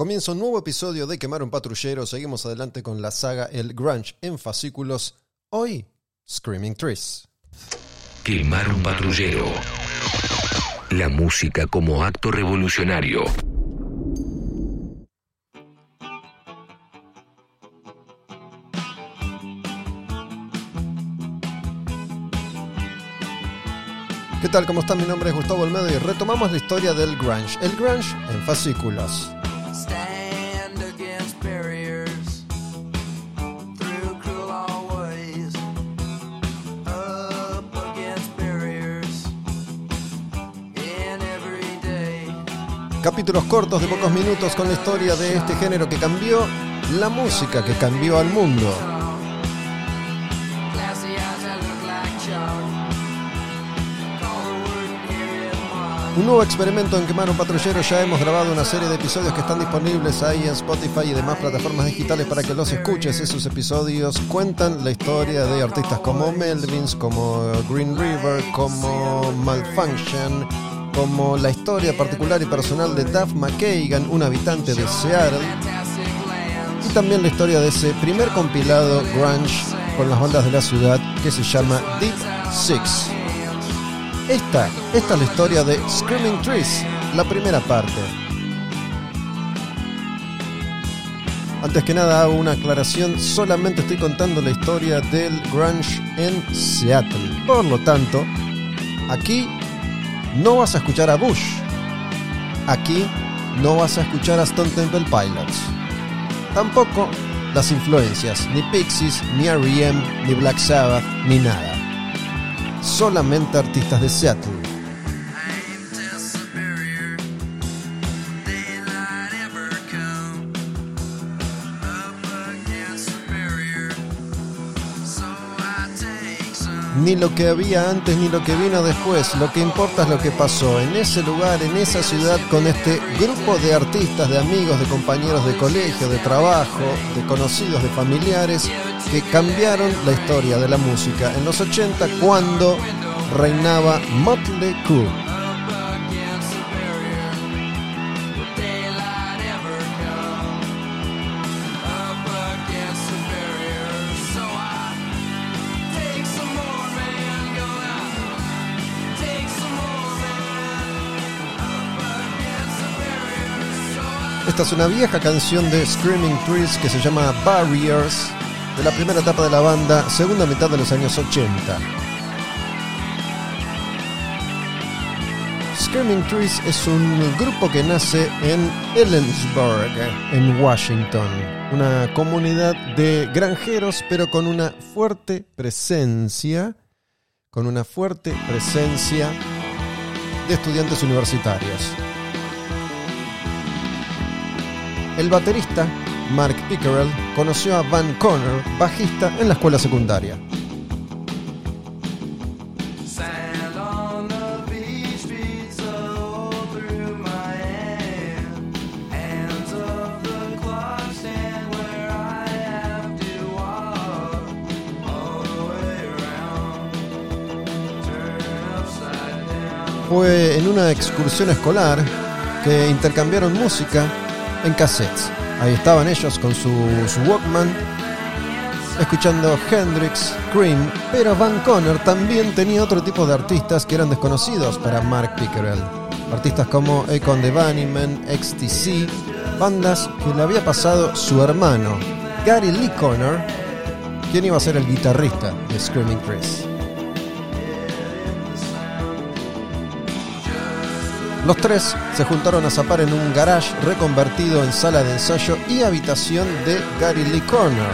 Comienza un nuevo episodio de Quemar un Patrullero. Seguimos adelante con la saga El Grunge en fascículos. Hoy, Screaming Trees. Quemar un patrullero. La música como acto revolucionario. ¿Qué tal? ¿Cómo están? Mi nombre es Gustavo Olmedo y retomamos la historia del grunge. El grunge en fascículos. Capítulos cortos de pocos minutos con la historia de este género que cambió la música, que cambió al mundo. Un nuevo experimento en Quemar un Patrullero. Ya hemos grabado una serie de episodios que están disponibles ahí en Spotify y demás plataformas digitales para que los escuches. Esos episodios cuentan la historia de artistas como Melvins, como Green River, como Malfunction, como la historia particular y personal de Duff McKagan, un habitante de Seattle. Y también la historia de ese primer compilado grunge con las bandas de la ciudad que se llama Deep Six. Esta, esta es la historia de Screaming Trees, la primera parte. Antes que nada hago una aclaración, solamente estoy contando la historia del grunge en Seattle. Por lo tanto, aquí no vas a escuchar a Bush. Aquí no vas a escuchar a Stone Temple Pilots. Tampoco las influencias, ni Pixies, ni R.E.M., ni Black Sabbath, ni nada. Solamente artistas de Seattle. Ni lo que había antes ni lo que vino después. Lo que importa es lo que pasó en ese lugar, en esa ciudad, con este grupo de artistas, de amigos, de compañeros de colegio, de trabajo, de conocidos, de familiares, que cambiaron la historia de la música en los 80 cuando reinaba Motley Crue. Esta es una vieja canción de Screaming Trees que se llama Barriers, de la primera etapa de la banda, segunda mitad de los años 80. Screaming Trees es un grupo que nace en Ellensburg, en Washington, una comunidad de granjeros, pero con una fuerte presencia, con una fuerte presencia de estudiantes universitarios. El baterista, Mark Pickerel, conoció a Van Conner, bajista, en la escuela secundaria. Fue en una excursión escolar que intercambiaron música en cassettes. Ahí estaban ellos con su, Walkman, escuchando Hendrix, Cream, pero Van Conner también tenía otro tipo de artistas que eran desconocidos para Mark Pickerel. Artistas como Akon the Bunnymen, XTC, bandas que le había pasado su hermano, Gary Lee Conner, quien iba a ser el guitarrista de Screaming Trees. Los tres se juntaron a zapar en un garage reconvertido en sala de ensayo y habitación de Gary Lee Corner.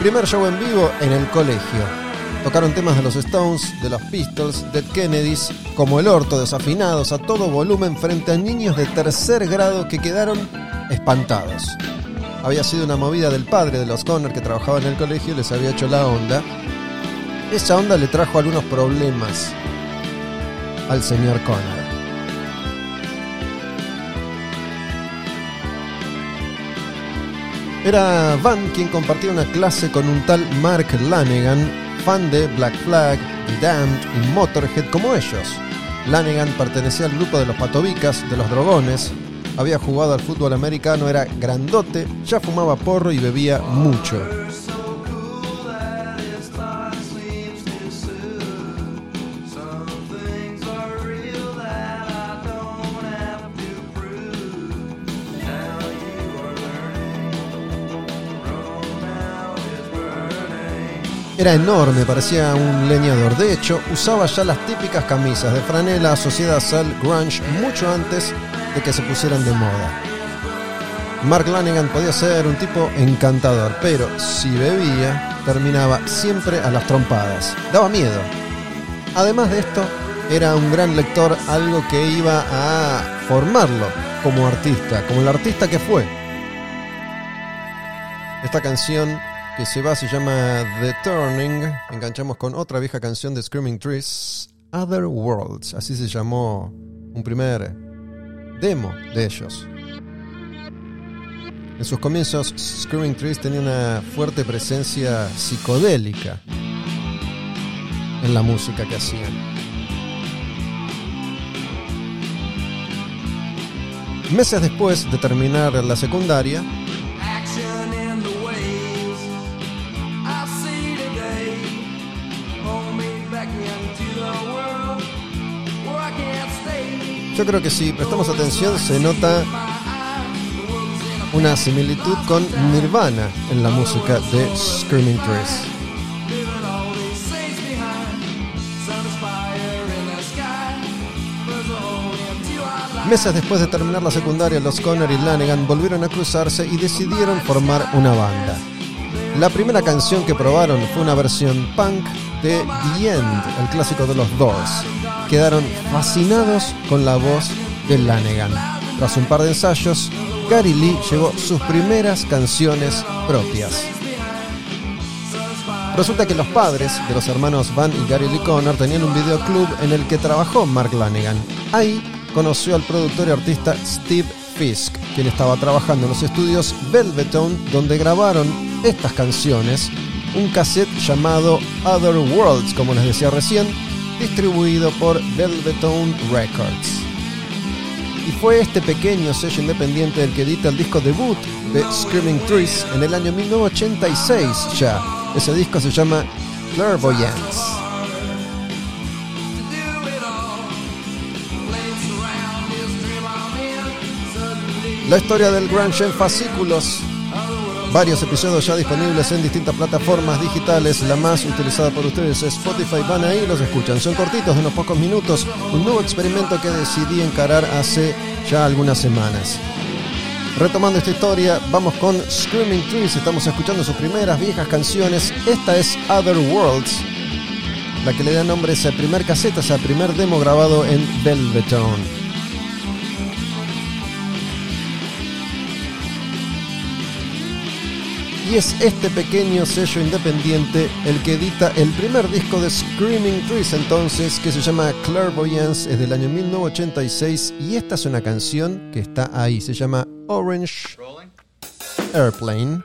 Primer show en vivo en el colegio. Tocaron temas de los Stones, de los Pistols, de Kennedys, como el orto, desafinados a todo volumen frente a niños de tercer grado que quedaron espantados. Había sido una movida del padre de los Conner que trabajaba en el colegio y les había hecho la onda. Esa onda le trajo algunos problemas al señor Conner. Era Van quien compartía una clase con un tal Mark Lanegan, fan de Black Flag, The Damned y Motorhead como ellos. Lanegan pertenecía al grupo de los patobicas, de los drogones, había jugado al fútbol americano, era grandote, ya fumaba porro y bebía mucho. Era enorme, parecía un leñador. De hecho, usaba ya las típicas camisas de franela asociadas al grunge mucho antes de que se pusieran de moda. Mark Lanigan podía ser un tipo encantador, pero si bebía, terminaba siempre a las trompadas. Daba miedo. Además de esto, era un gran lector, algo que iba a formarlo como artista, como el artista que fue. Esta canción que se va se llama The Turning. Enganchamos con otra vieja canción de Screaming Trees, Other Worlds. Así se llamó un primer demo de ellos. En sus comienzos, Screaming Trees tenía una fuerte presencia psicodélica en la música que hacían. Meses después de terminar la secundaria, yo creo que si prestamos atención se nota una similitud con Nirvana en la música de Screaming Trees. Meses después de terminar la secundaria, los Conner y Lanigan volvieron a cruzarse y decidieron formar una banda. La primera canción que probaron fue una versión punk de The End, el clásico de los Doors. Quedaron fascinados con la voz de Lanigan. Tras un par de ensayos, Gary Lee llevó sus primeras canciones propias. Resulta que los padres de los hermanos Van y Gary Lee Conner tenían un videoclub en el que trabajó Mark Lanigan. Ahí conoció al productor y artista Steve Fisk, quien estaba trabajando en los estudios Velvetone, donde grabaron estas canciones, un cassette llamado Other Worlds, como les decía recién, distribuido por Velvetone Records. Y fue este pequeño sello independiente el que edita el disco debut de Screaming Trees en el año 1986 ya. Ese disco se llama Clairvoyance. La historia del grunge en fascículos. Varios episodios ya disponibles en distintas plataformas digitales. La más utilizada por ustedes es Spotify. Van ahí los escuchan. Son cortitos, de unos pocos minutos. Un nuevo experimento que decidí encarar hace ya algunas semanas. Retomando esta historia, vamos con Screaming Trees. Estamos escuchando sus primeras viejas canciones. Esta es Other Worlds, la que le da nombre a ese primer cassette, a ese primer demo grabado en Velvetone. Y es este pequeño sello independiente el que edita el primer disco de Screaming Trees entonces, que se llama Clairvoyance, es del año 1986 y esta es una canción que está ahí, se llama Orange Airplane.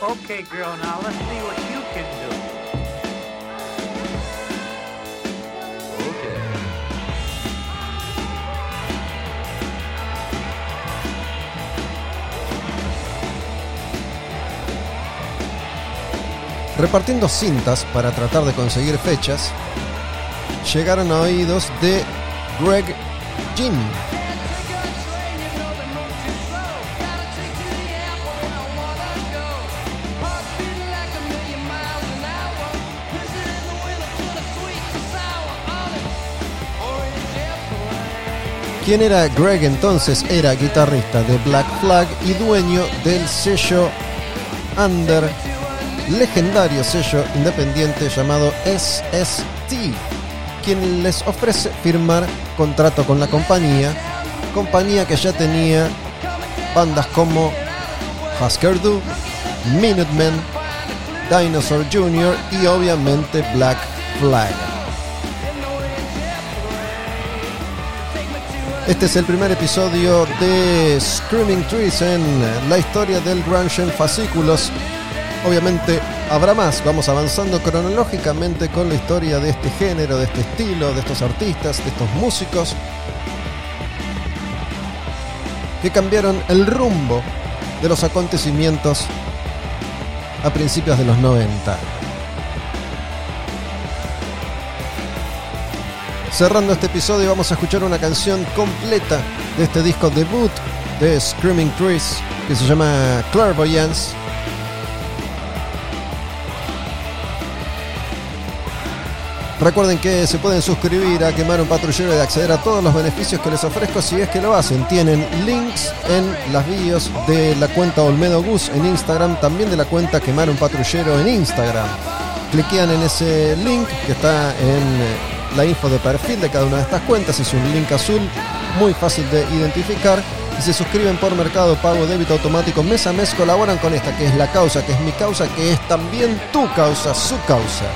Okay, girl, now let's see what you can do. Repartiendo cintas para tratar de conseguir fechas, llegaron a oídos de Greg Ginn, ¿Quién era Greg entonces? Era guitarrista de Black Flag y dueño del sello Under, legendario sello independiente llamado SST, quien les ofrece firmar contrato con la compañía, compañía que ya tenía bandas como Husker Du, Minutemen, Dinosaur Jr. y obviamente Black Flag. Este es el primer episodio de Screaming Trees en la historia del grunge en fascículos. Obviamente habrá más, vamos avanzando cronológicamente con la historia de este género, de este estilo, de estos artistas, de estos músicos que cambiaron el rumbo de los acontecimientos a principios de los 90. Cerrando este episodio vamos a escuchar una canción completa de este disco debut de Screaming Trees que se llama Clairvoyance. Recuerden que se pueden suscribir a Quemar un Patrullero y acceder a todos los beneficios que les ofrezco si es que lo hacen. Tienen links en las bios de la cuenta Olmedo Gus en Instagram, también de la cuenta Quemar un Patrullero en Instagram. Cliquean en ese link que está en eh, la info de perfil de cada una de estas cuentas. Es un link azul muy fácil de identificar. Y se suscriben por Mercado Pago, débito automático, mes a mes colaboran con esta, que es la causa, que es mi causa, que es también tu causa, su causa.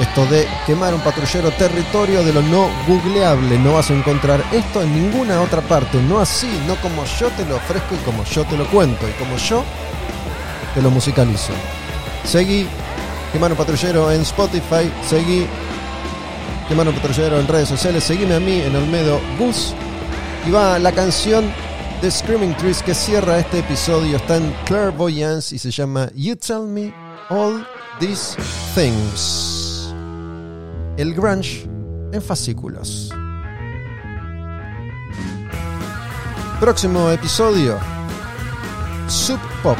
Esto de quemar un patrullero territorio de lo no googleable. No vas a encontrar esto en ninguna otra parte. No así, no como yo te lo ofrezco y como yo te lo cuento y como yo te lo musicalizo. Seguí Quemar un patrullero en Spotify. Seguí Quemar un patrullero en redes sociales. Seguime a mí en Olmedo Gus. Y va la canción de Screaming Trees que cierra este episodio. Está en Clairvoyance y se llama You Tell Me All These Things el grunge en fascículos. Próximo episodio, Sub Pop.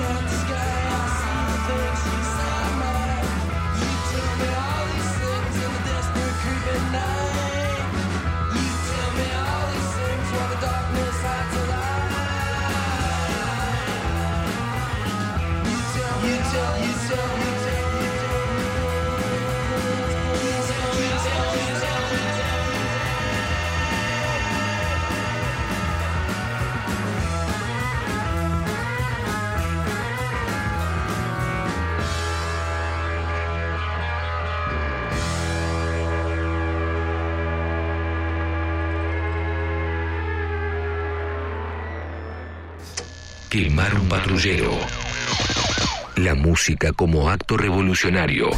night sky, I see the things you see. Quemar un patrullero. La música como acto revolucionario.